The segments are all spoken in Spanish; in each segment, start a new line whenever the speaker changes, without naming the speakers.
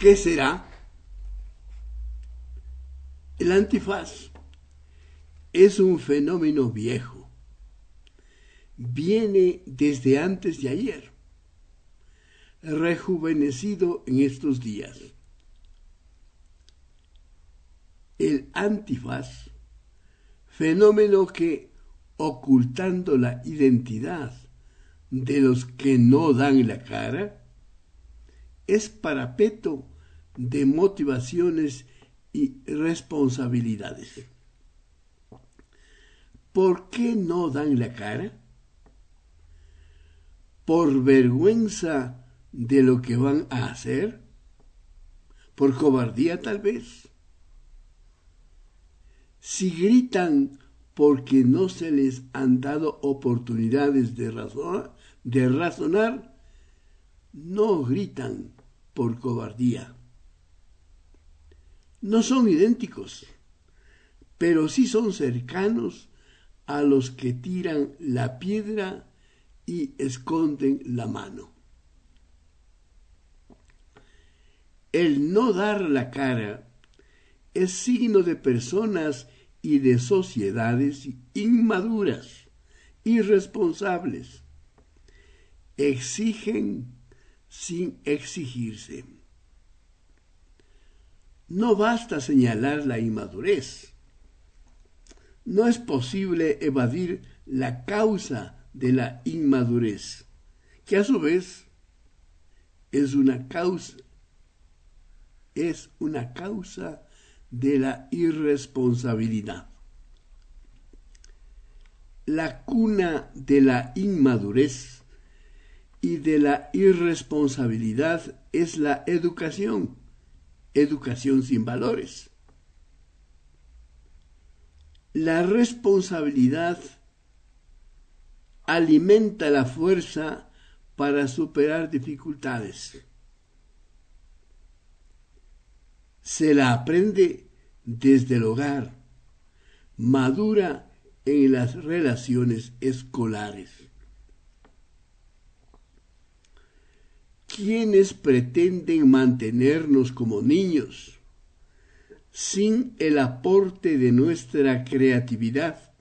¿Qué será? El antifaz es un fenómeno viejo. Viene desde antes de ayer, rejuvenecido en estos días. El antifaz, fenómeno que, ocultando la identidad de los que no dan la cara, es parapeto de motivaciones y responsabilidades. ¿Por qué no dan la cara? ¿Por vergüenza de lo que van a hacer? ¿Por cobardía tal vez? Si gritan porque no se les han dado oportunidades de razonar, no gritan por cobardía. No son idénticos, pero sí son cercanos a los que tiran la piedra y esconden la mano. El no dar la cara es signo de personas y de sociedades inmaduras, irresponsables. Exigen sin exigirse. No basta señalar la inmadurez. No es posible evadir la causa de la inmadurez, que a su vez es una causa es una causa de la irresponsabilidad. La cuna de la inmadurez y de la irresponsabilidad es la educación, educación sin valores. La responsabilidad alimenta la fuerza para superar dificultades. Se la aprende desde el hogar, madura en las relaciones escolares. Quienes pretenden mantenernos como niños sin el aporte de nuestra creatividad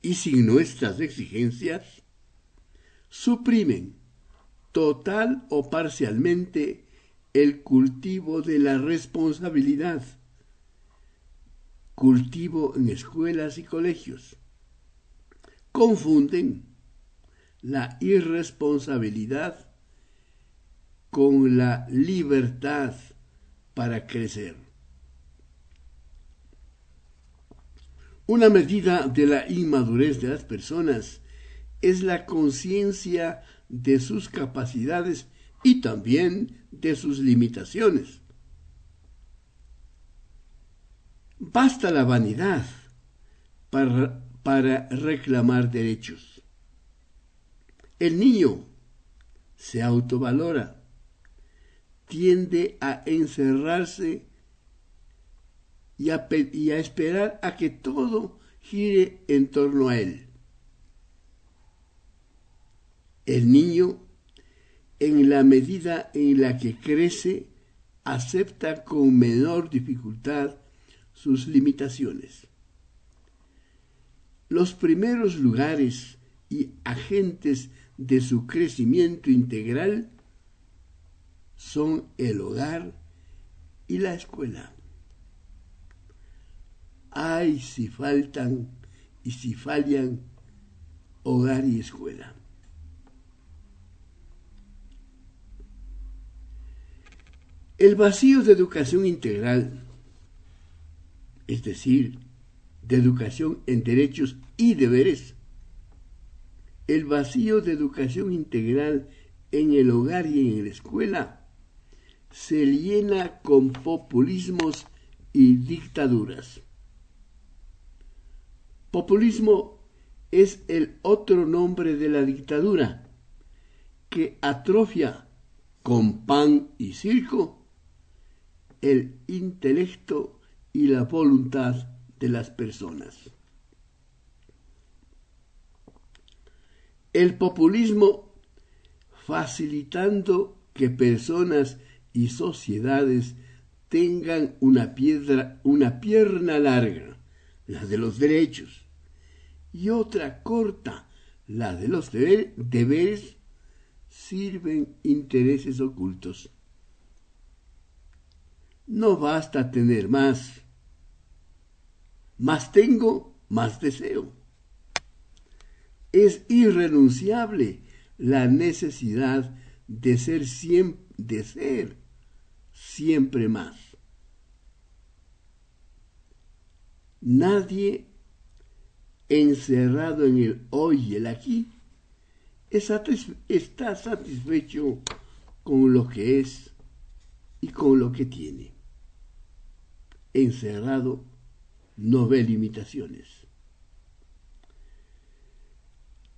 y sin nuestras exigencias, suprimen total o parcialmente el cultivo de la responsabilidad, cultivo en escuelas y colegios. Confunden la irresponsabilidad con la libertad para crecer. Una medida de la inmadurez de las personas es la conciencia de sus capacidades y también de sus limitaciones. Basta la vanidad para, para reclamar derechos. El niño se autovalora tiende a encerrarse y a, esperar a que todo gire en torno a él. El niño, en la medida en la que crece, acepta con menor dificultad sus limitaciones. Los primeros lugares y agentes de su crecimiento integral son el hogar y la escuela. Ay, si faltan y si fallan hogar y escuela. El vacío de educación integral, es decir, de educación en derechos y deberes, el vacío de educación integral en el hogar y en la escuela, se llena con populismos y dictaduras. Populismo es el otro nombre de la dictadura que atrofia con pan y circo el intelecto y la voluntad de las personas. El populismo facilitando que personas y sociedades tengan una, piedra, una pierna larga, la de los derechos, y otra corta, la de los deberes, sirven intereses ocultos. No basta tener más. Más tengo, más deseo. Es irrenunciable la necesidad de ser siempre, de ser siempre más. Nadie encerrado en el hoy y el aquí está satisfecho con lo que es y con lo que tiene. Encerrado no ve limitaciones.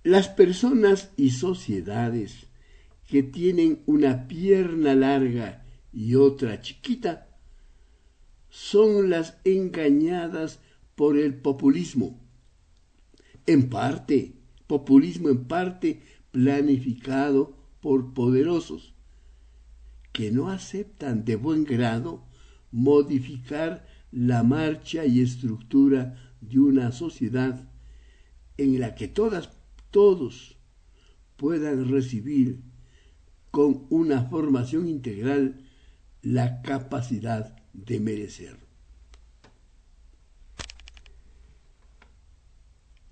Las personas y sociedades que tienen una pierna larga y otra chiquita son las engañadas por el populismo. En parte, populismo en parte planificado por poderosos que no aceptan de buen grado modificar la marcha y estructura de una sociedad en la que todas, todos puedan recibir con una formación integral la capacidad de merecer.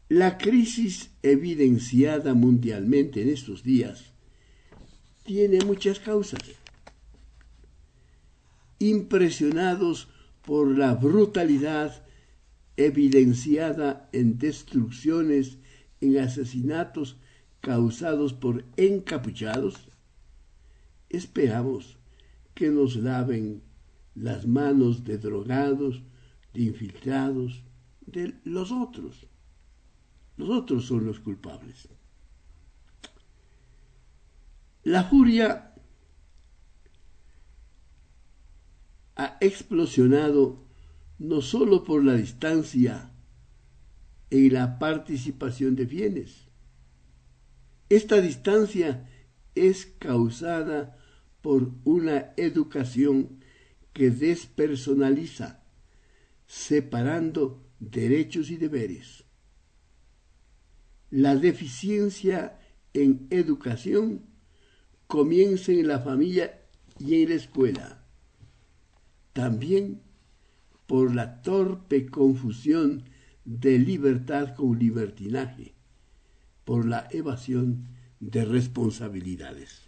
La crisis evidenciada mundialmente en estos días tiene muchas causas. Impresionados por la brutalidad evidenciada en destrucciones, en asesinatos causados por encapuchados, esperamos que nos laven las manos de drogados, de infiltrados, de los otros. Los otros son los culpables. La furia ha explosionado no sólo por la distancia y la participación de bienes. Esta distancia es causada por una educación que despersonaliza, separando derechos y deberes. La deficiencia en educación comienza en la familia y en la escuela. También por la torpe confusión de libertad con libertinaje, por la evasión de responsabilidades.